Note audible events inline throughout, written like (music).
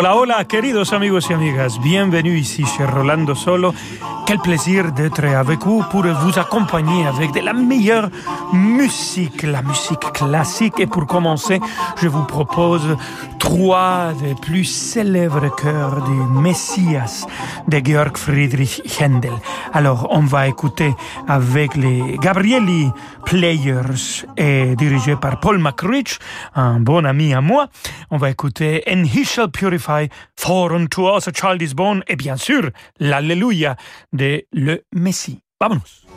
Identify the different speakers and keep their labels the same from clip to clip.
Speaker 1: Hola, hola, queridos amigos y amigas. Bienvenue ici chez Rolando Solo Quel plaisir d'être avec vous pour vous accompagner avec de la meilleure musique, la musique classique. Et pour commencer, je vous propose trois des plus célèbres chœurs du Messias de Georg Friedrich Händel. Alors, on va écouter avec les Gabrieli Players et dirigé par Paul McRitch, un bon ami à moi. On va écouter And He Shall Purify, For unto Us a Child is Born et bien sûr l'Alléluia de le Messie. Vámonos.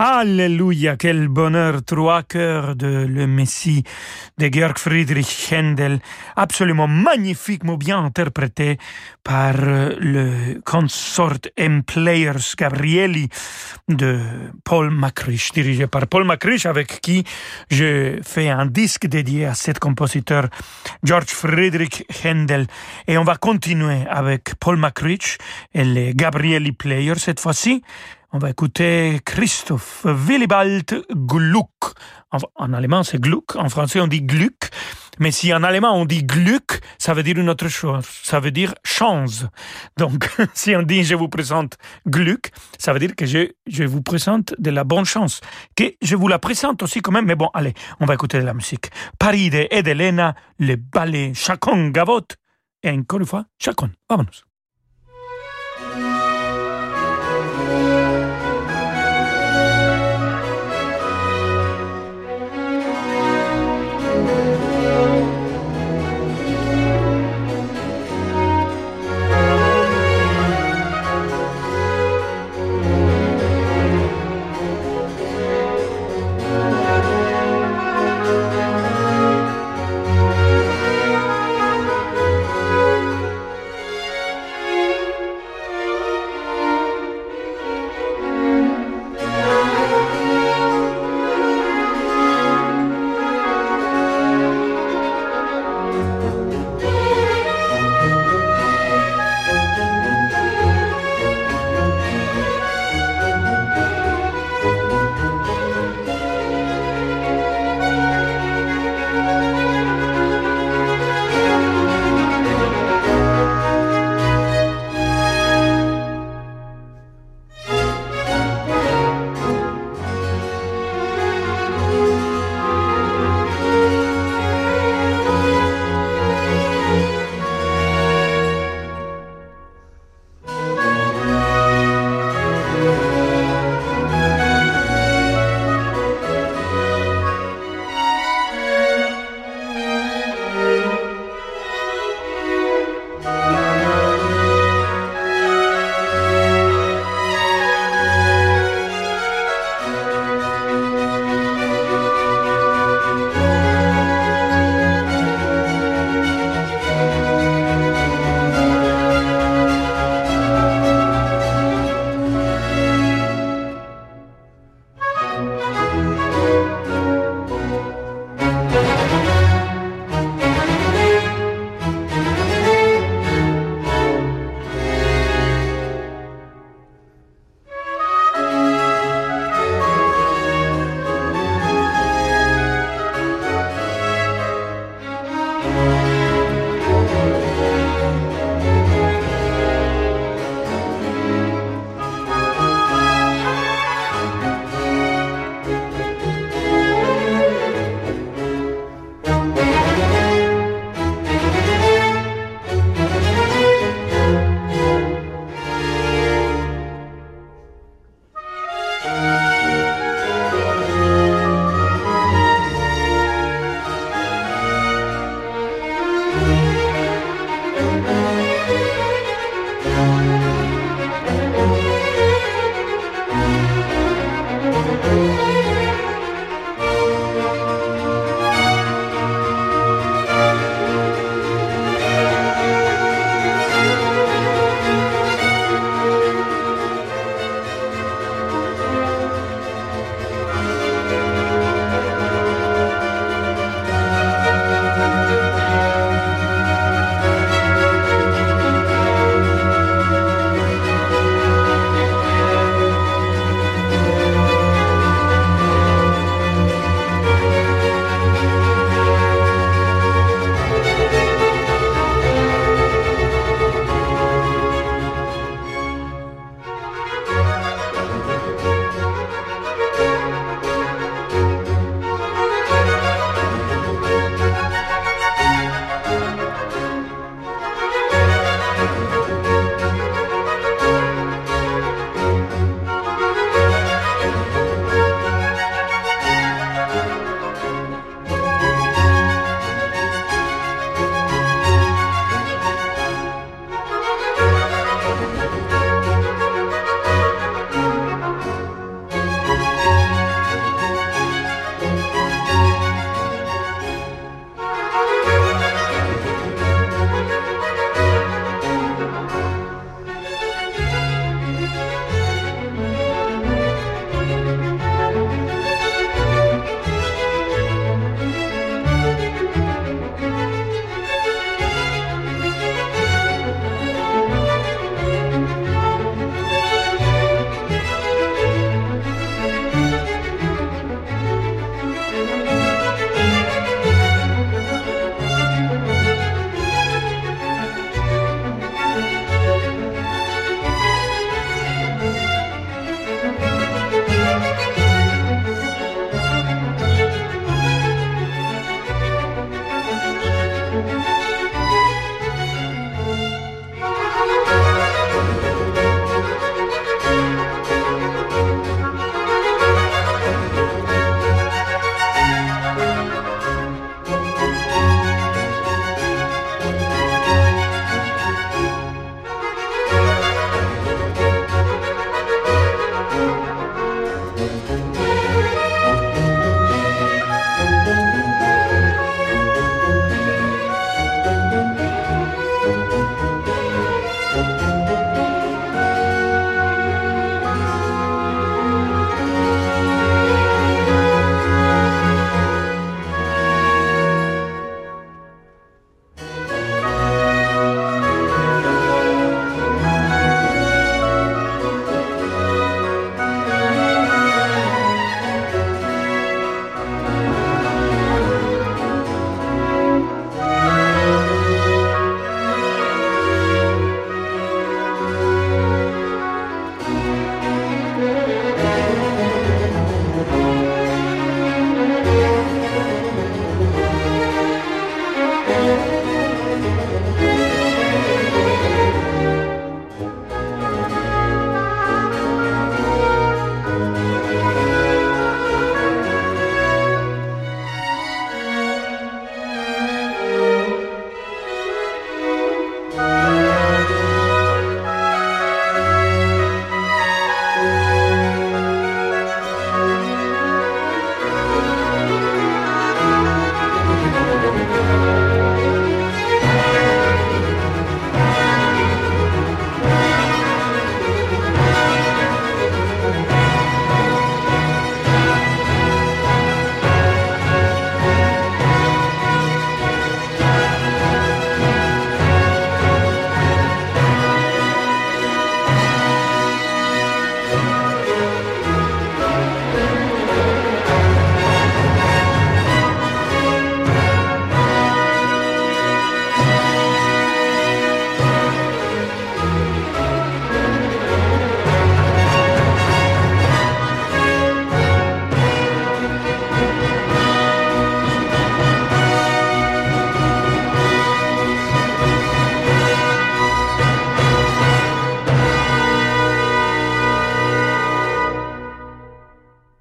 Speaker 1: Alléluia, quel bonheur, trois chœurs de Le Messie de Georg Friedrich Händel, absolument magnifiquement bien interprété par euh, le consort M Players Gabrieli de Paul Macruch, dirigé par Paul Macruch, avec qui je fais un disque dédié à cet compositeur Georg Friedrich Händel. Et on va continuer avec Paul Macruch et les Gabrieli Players cette fois-ci. On va écouter Christoph Willibald Gluck. En, allemand, c'est Gluck. En français, on dit Gluck. Mais si en allemand, on dit Gluck, ça veut dire une autre chose. Ça veut dire chance. Donc, (laughs) si on dit je vous présente Gluck, ça veut dire que je, je vous présente de la bonne chance. Que je vous la présente aussi quand même. Mais bon, allez, on va écouter de la musique. Paride et d'Elena, le ballet Chacon Gavot. Et encore une fois, Chacon. Vamonos.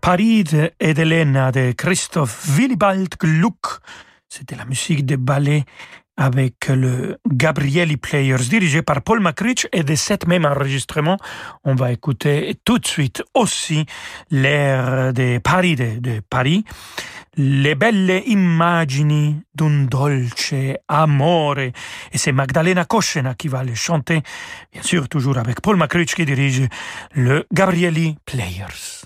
Speaker 1: Paris et d'Elena de Christoph Willibald Gluck. C'était la musique de ballet avec le Gabrieli Players dirigé par Paul McRitch et de cet même enregistrement, on va écouter tout de suite aussi l'air de Paris de, Paris le belle immagini d'un dolce amore. Et c'est Magdalena Koschena qui va le chanter, bien sûr toujours avec Paul McCritch qui dirige le Gabrieli Players.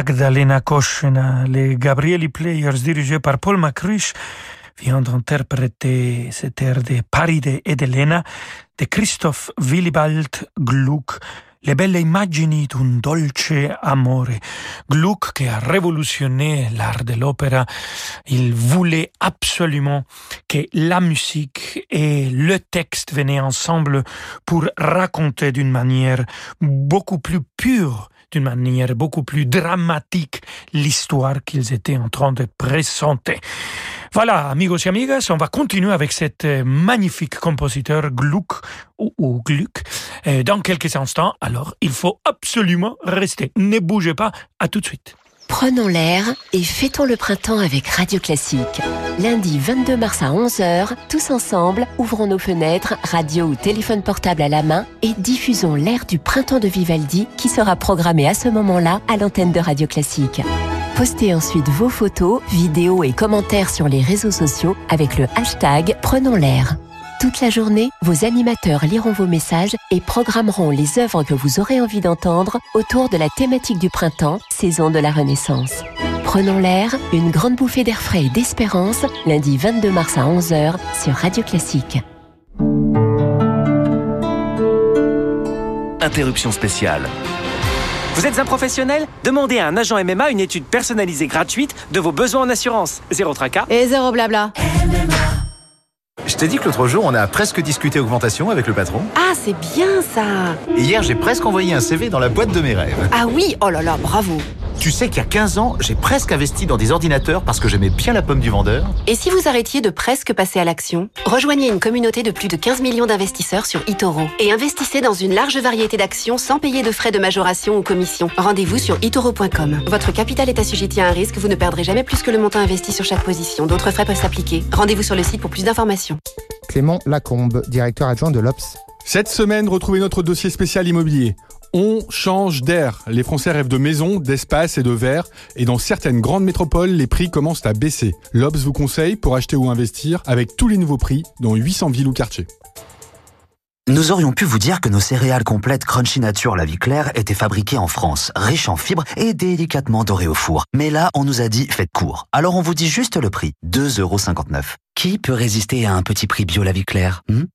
Speaker 1: Magdalena Koschena, les Gabrieli Players dirigés par Paul Macruch viennent d'interpréter cet air de Paride ed Elena de Christoph Willibald Gluck, le belle immagini d'un dolce amore. Gluck, qui a révolutionné l'art de l'opéra, il voulait absolument que la musique et le texte venaient ensemble pour raconter d'une manière beaucoup plus pure d'une manière beaucoup plus dramatique l'histoire qu'ils étaient en train de présenter. Voilà, amigos et amigas, on va continuer avec cet euh, magnifique compositeur Gluck ou, Gluck euh, dans quelques instants. Alors, il faut absolument rester. Ne bougez pas. À tout de suite.
Speaker 2: Prenons l'air et fêtons le printemps avec Radio Classique. Lundi 22 mars à 11h, tous ensemble, ouvrons nos fenêtres, radio ou téléphone portable à la main et diffusons l'air du printemps de Vivaldi qui sera programmé à ce moment-là à l'antenne de Radio Classique. Postez ensuite vos photos, vidéos et commentaires sur les réseaux sociaux avec le hashtag Prenons l'air. Toute la journée, vos animateurs liront vos messages et programmeront les œuvres que vous aurez envie d'entendre autour de la thématique du printemps, saison de la Renaissance. Prenons l'air, une grande bouffée d'air frais et d'espérance, lundi 22 mars à 11h sur Radio Classique.
Speaker 3: Interruption spéciale.
Speaker 4: Vous êtes un professionnel? Demandez à un agent MMA une étude personnalisée gratuite de vos besoins en assurance. Zéro tracas.
Speaker 5: Et zéro blabla.
Speaker 6: Je t'ai dit que l'autre jour, on a presque discuté augmentation avec le patron.
Speaker 5: Ah, c'est bien ça
Speaker 6: Et hier, j'ai presque envoyé un CV dans la boîte de mes rêves.
Speaker 5: Ah oui Oh là là, bravo
Speaker 6: Tu sais qu'il y a 15 ans, j'ai presque investi dans des ordinateurs parce que j'aimais bien la pomme du vendeur.
Speaker 5: Et si vous arrêtiez de presque passer à l'action Rejoignez une communauté de plus de 15 millions d'investisseurs sur eToro et investissez dans une large variété d'actions sans payer de frais de majoration ou commission. Rendez-vous sur itoro.com. Votre capital est assujetti à un risque, vous ne perdrez jamais plus que le montant investi sur chaque position. D'autres frais peuvent s'appliquer. Rendez-vous sur le site pour plus d'informations.
Speaker 7: Clément Lacombe, directeur adjoint de l'OPS.
Speaker 8: Cette semaine, retrouvez notre dossier spécial immobilier. On change d'air. Les Français rêvent de maisons, d'espace et de verre. Et dans certaines grandes métropoles, les prix commencent à baisser. L'Obs vous conseille pour acheter ou investir avec tous les nouveaux prix dans 800 villes ou quartiers.
Speaker 3: Nous aurions pu vous dire que nos céréales complètes Crunchy Nature La Vie Claire étaient fabriquées en France, riches en fibres et délicatement dorées au four. Mais là, on nous a dit faites court. Alors on vous dit juste le prix, 2,59€. Qui peut résister à un petit prix bio La Vie Claire hmm?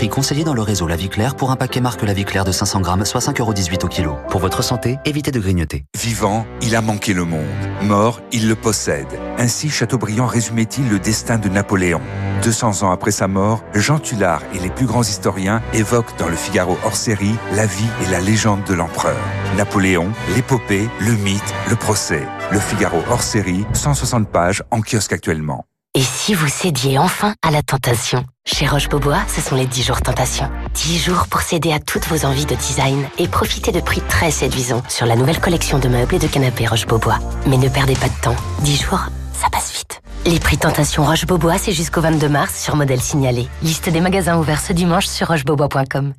Speaker 3: Prix conseillé dans le réseau La Vie Claire pour un paquet marque La Vie Claire de 500 grammes, soit 5,18€ au kilo. Pour votre santé, évitez de grignoter.
Speaker 9: Vivant, il a manqué le monde. Mort, il le possède. Ainsi, Chateaubriand résumait-il le destin de Napoléon. 200 ans après sa mort, Jean Tullard et les plus grands historiens évoquent dans le Figaro hors série la vie et la légende de l'empereur. Napoléon, l'épopée, le mythe, le procès. Le Figaro hors série, 160 pages en kiosque actuellement.
Speaker 10: Et si vous cédiez enfin à la tentation Chez Roche-Beaubois, ce sont les 10 jours tentation. 10 jours pour céder à toutes vos envies de design et profiter de prix très séduisants sur la nouvelle collection de meubles et de canapés Roche-Beaubois. Mais ne perdez pas de temps. 10 jours, ça passe vite. Les prix tentation Roche-Beaubois, c'est jusqu'au 22 mars sur modèle signalé. Liste des magasins ouverts ce dimanche sur rochebeaubois.com.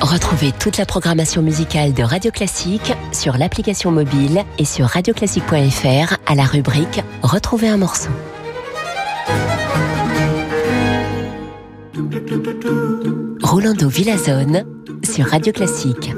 Speaker 2: Retrouvez toute la programmation musicale de Radio Classique sur l'application mobile et sur radioclassique.fr à la rubrique Retrouver un morceau. Rolando Villazone sur Radio Classique.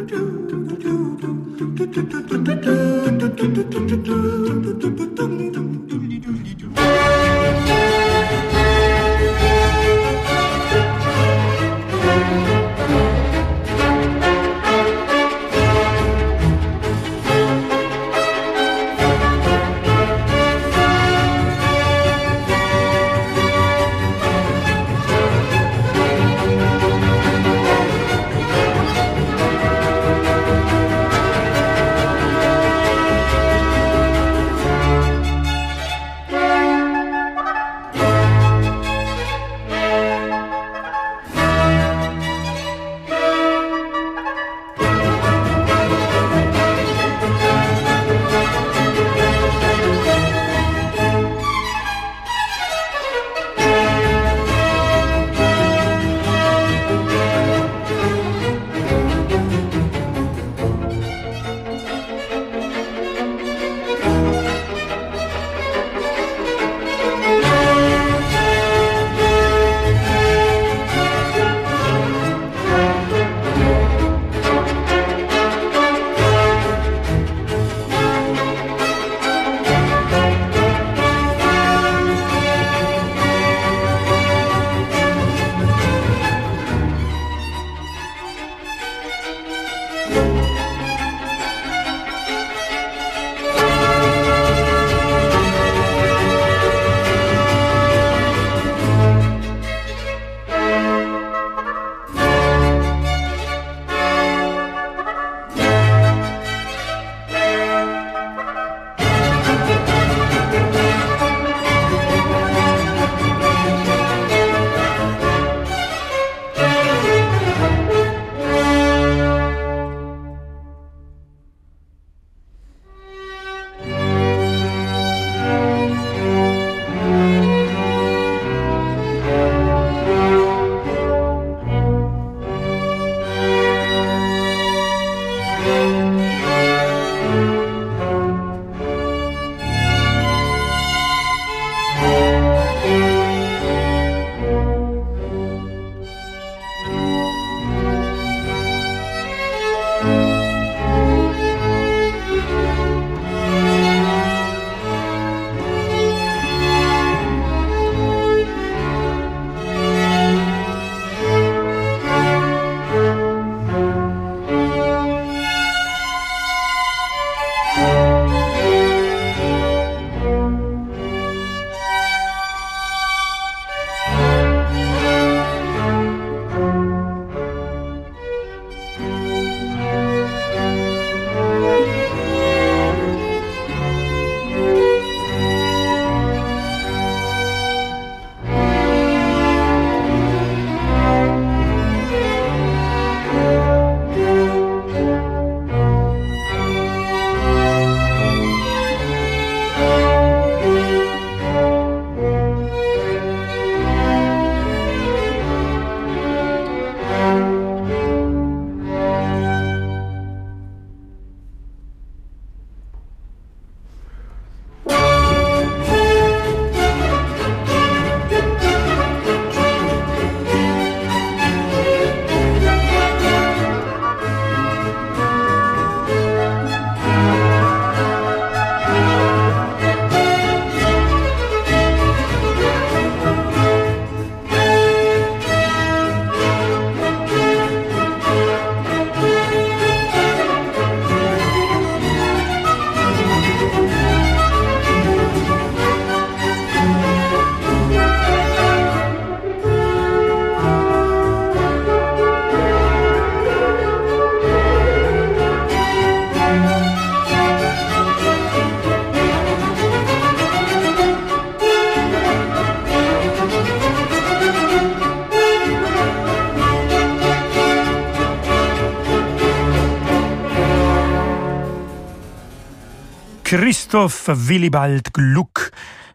Speaker 1: Christoph Willibald Gluck.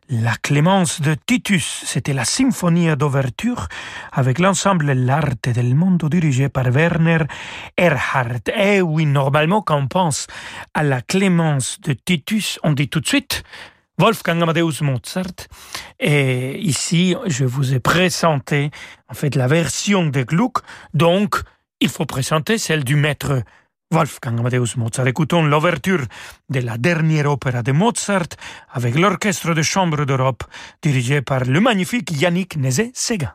Speaker 1: La Clémence de Titus, c'était la symphonie d'ouverture avec l'ensemble L'Arte del Mondo dirigé par Werner Erhard. Eh oui, normalement, quand on pense à la Clémence de Titus, on dit tout de suite Wolfgang Amadeus Mozart. Et ici, je vous ai présenté en fait la version de Gluck, donc il faut présenter celle du maître Wolfgang Amadeus Mozart. Écoutons l'ouverture de la dernière opéra de Mozart avec l'Orchestre de chambre d'Europe dirigé par le magnifique Yannick Nézet-Séguin.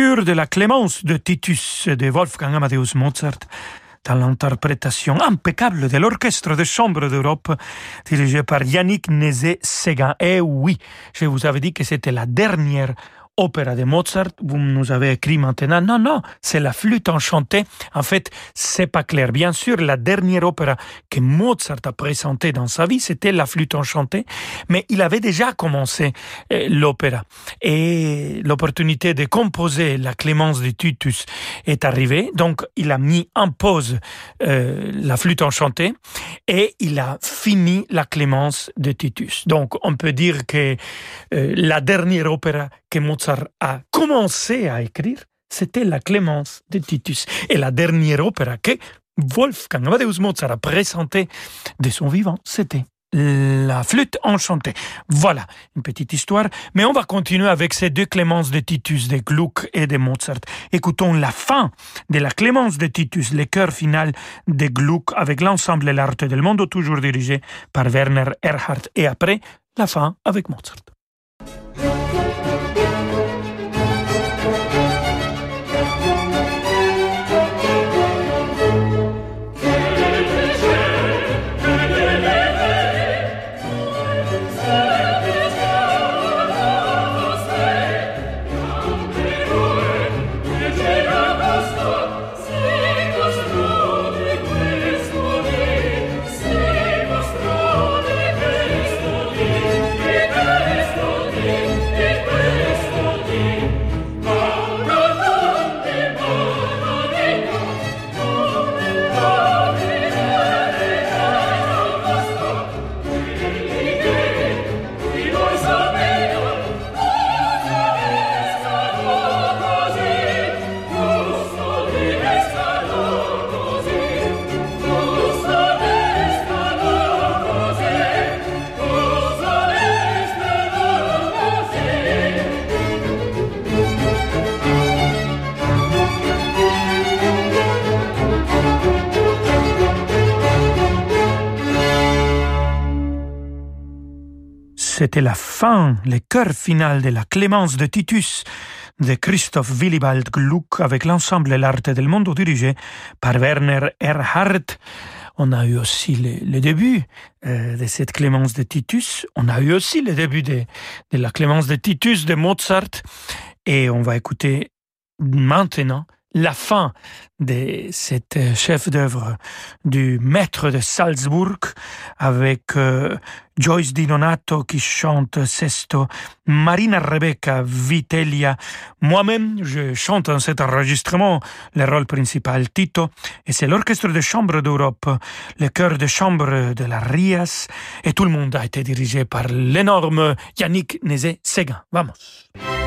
Speaker 1: De la Clémence de Titus de Wolfgang Amadeus Mozart dans l'interprétation impeccable de l'Orchestre de Chambre d'Europe dirigé par Yannick Nézet-Séguin. Et oui, je vous avais dit que c'était la dernière opéra de Mozart, vous nous avez écrit maintenant, non, non, c'est la flûte enchantée. En fait, c'est pas clair. Bien sûr, la dernière opéra que Mozart a présentée dans sa vie, c'était la flûte enchantée, mais il avait déjà commencé euh, l'opéra. Et l'opportunité de composer la Clémence de Titus est arrivée, donc il a mis en pause euh, la flûte enchantée et il a fini la Clémence de Titus. Donc on peut dire que euh, la dernière opéra que Mozart a commencé à écrire, c'était la Clémence de Titus. Et la dernière opéra que Wolfgang Amadeus Mozart a présentée de son vivant, c'était la flûte enchantée. Voilà, une petite histoire. Mais on va continuer avec ces deux Clémences de Titus, de Gluck et de Mozart. Écoutons la fin de la Clémence de Titus, le chœur final de Gluck avec l'ensemble L'Art del Mondo, toujours dirigé par Werner Erhardt. Et après, la fin avec Mozart. C'était la fin, le cœur final de la Clémence de Titus de Christoph Willibald Gluck avec l'ensemble L'Arte del Mondo dirigé par Werner Erhardt. On a eu aussi le, début euh, de cette Clémence de Titus. On a eu aussi le début de la Clémence de Titus de Mozart. Et on va écouter maintenant la fin de cet euh, chef d'œuvre du maître de Salzbourg avec euh, Joyce Di Donato qui chante Sesto, Marina Rebecca Vitelia, moi-même je chante dans cet enregistrement le rôle principal Tito et c'est l'orchestre de chambre d'Europe, le chœur de chambre de la Rias et tout le monde a été dirigé par l'énorme Yannick Nézet-Séguin. Vamos!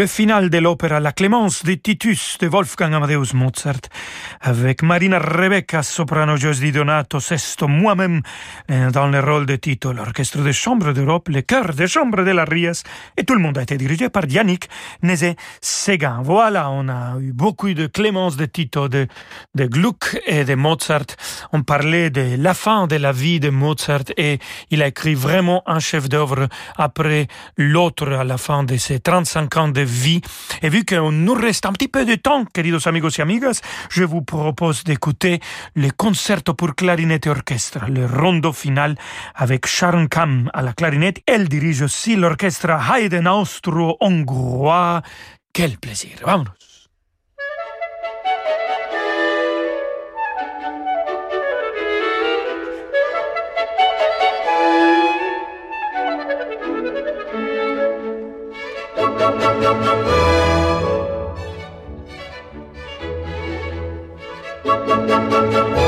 Speaker 1: Le final de l'opéra La Clémence de Titus de Wolfgang Amadeus Mozart avec Marina Rebecca, soprano José Donato, Sesto, moi-même euh, dans le rôle de Tito, l'orchestre de chambre d'Europe, le chœur de chambre de la Rias et tout le monde a été dirigé par Yannick Nézé-Séguin. Voilà, on a eu beaucoup de Clémence de Tito, de, de Gluck et de Mozart. On parlait de la fin de la vie de Mozart et il a écrit vraiment un chef-d'œuvre après l'autre à la fin de ses 35 ans de vie. Et vu qu'on nous reste un petit peu de temps, queridos amigos y amigas, je vous propose d'écouter le concerto pour clarinette et orchestre, le rondo final avec Sharon Kam à la clarinette. Elle dirige aussi l'orchestre Haydn austro-hongrois. Quel plaisir. Thank you.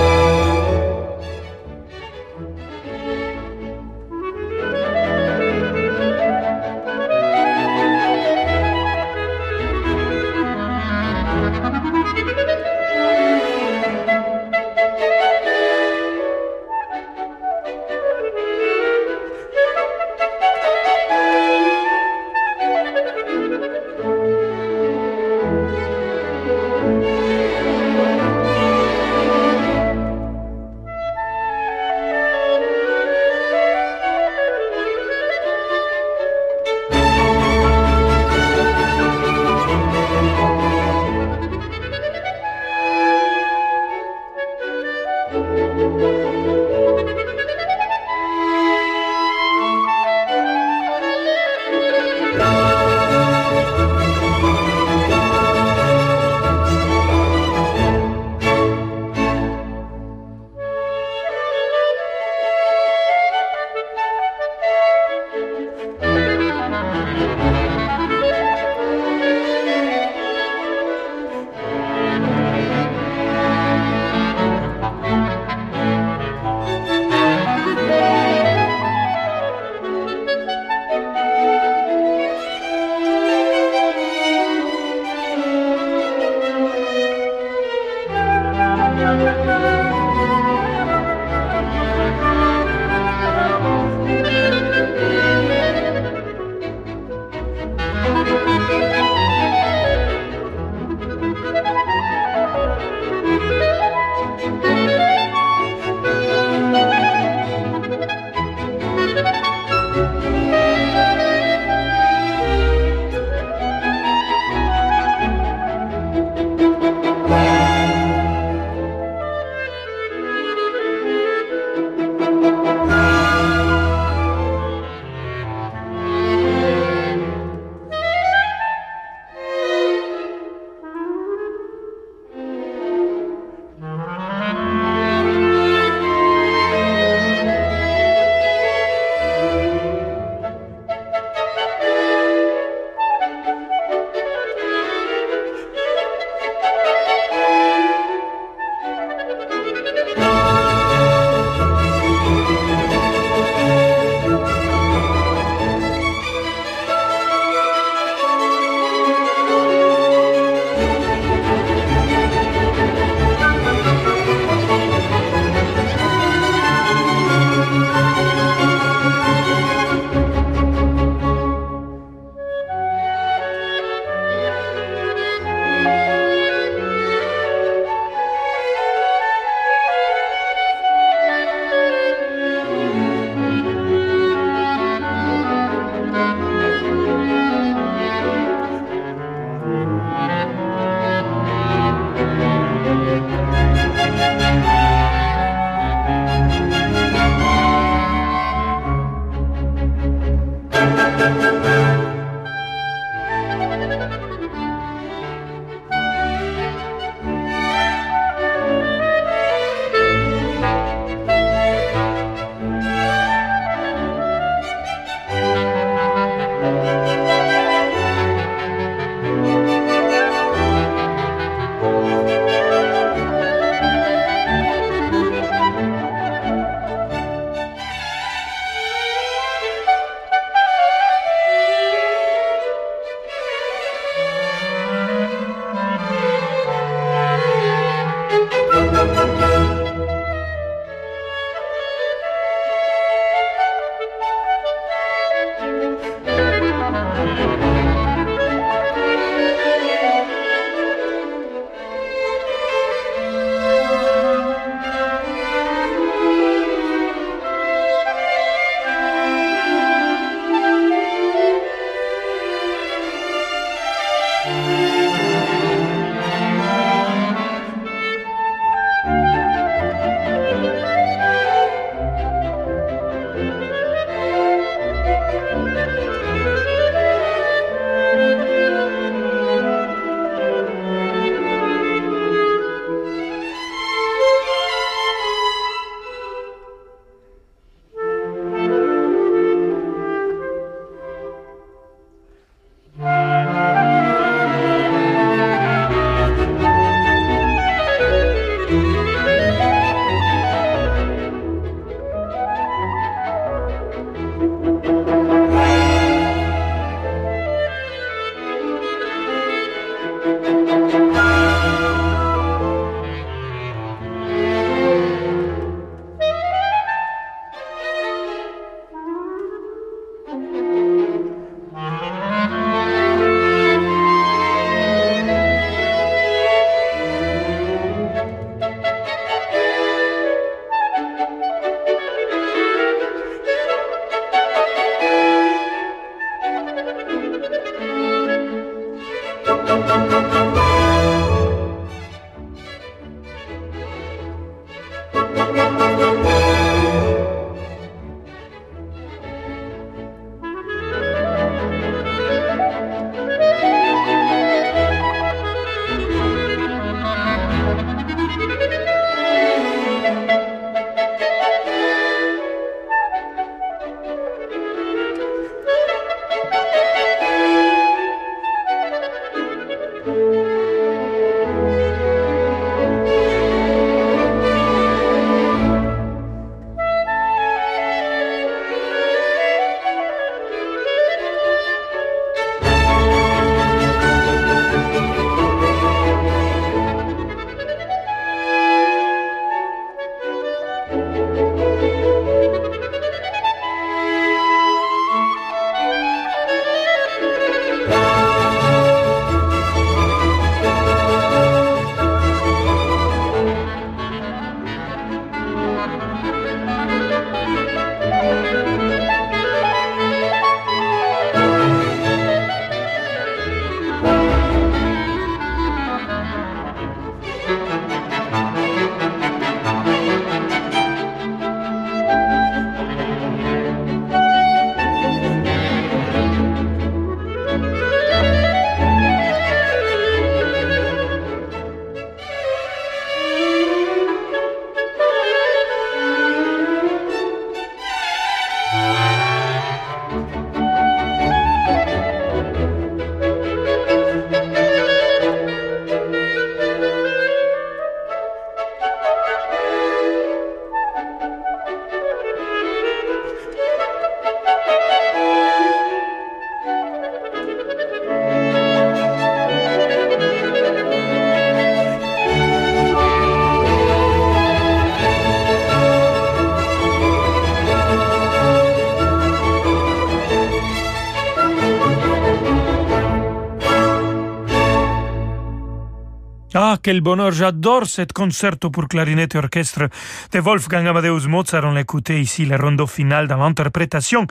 Speaker 1: Quel bonheur, j'adore cet concerto pour clarinette et orchestre de Wolfgang Amadeus Mozart. On l'écoutait ici, le rondo final dans l'interprétation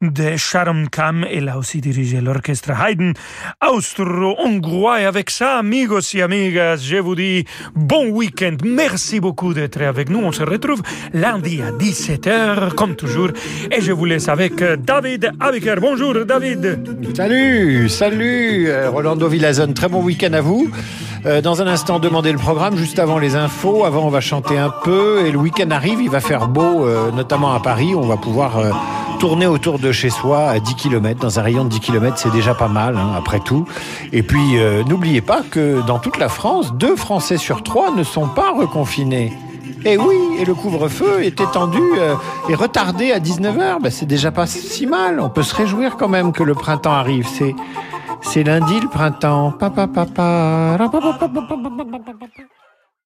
Speaker 1: de Sharon Kam. Elle a aussi dirigé l'orchestre Haydn austro-hongrois. Et avec ça, amigos et amigas, je vous dis bon week-end. Merci beaucoup d'être avec nous. On se retrouve lundi à 17h, comme toujours. Et je vous laisse avec David Abiker. Bonjour, David.
Speaker 11: Salut, salut, euh, Rolando Villazone. Très bon week-end à vous. Euh, dans un instant, demandez le programme, juste avant les infos. Avant, on va chanter un peu. Et le week-end arrive, il va faire beau, euh, notamment à Paris. On va pouvoir euh, tourner autour de chez soi à 10 km. Dans un rayon de 10 km, c'est déjà pas mal, hein, après tout. Et puis, n'oubliez pas que dans toute la France, deux Français sur trois ne sont pas reconfinés. Et oui, et le couvre-feu est étendu et retardé à 19h. Ben, c'est déjà pas si mal. On peut se réjouir quand même que le printemps arrive. C'est c'est lundi le printemps. Papa.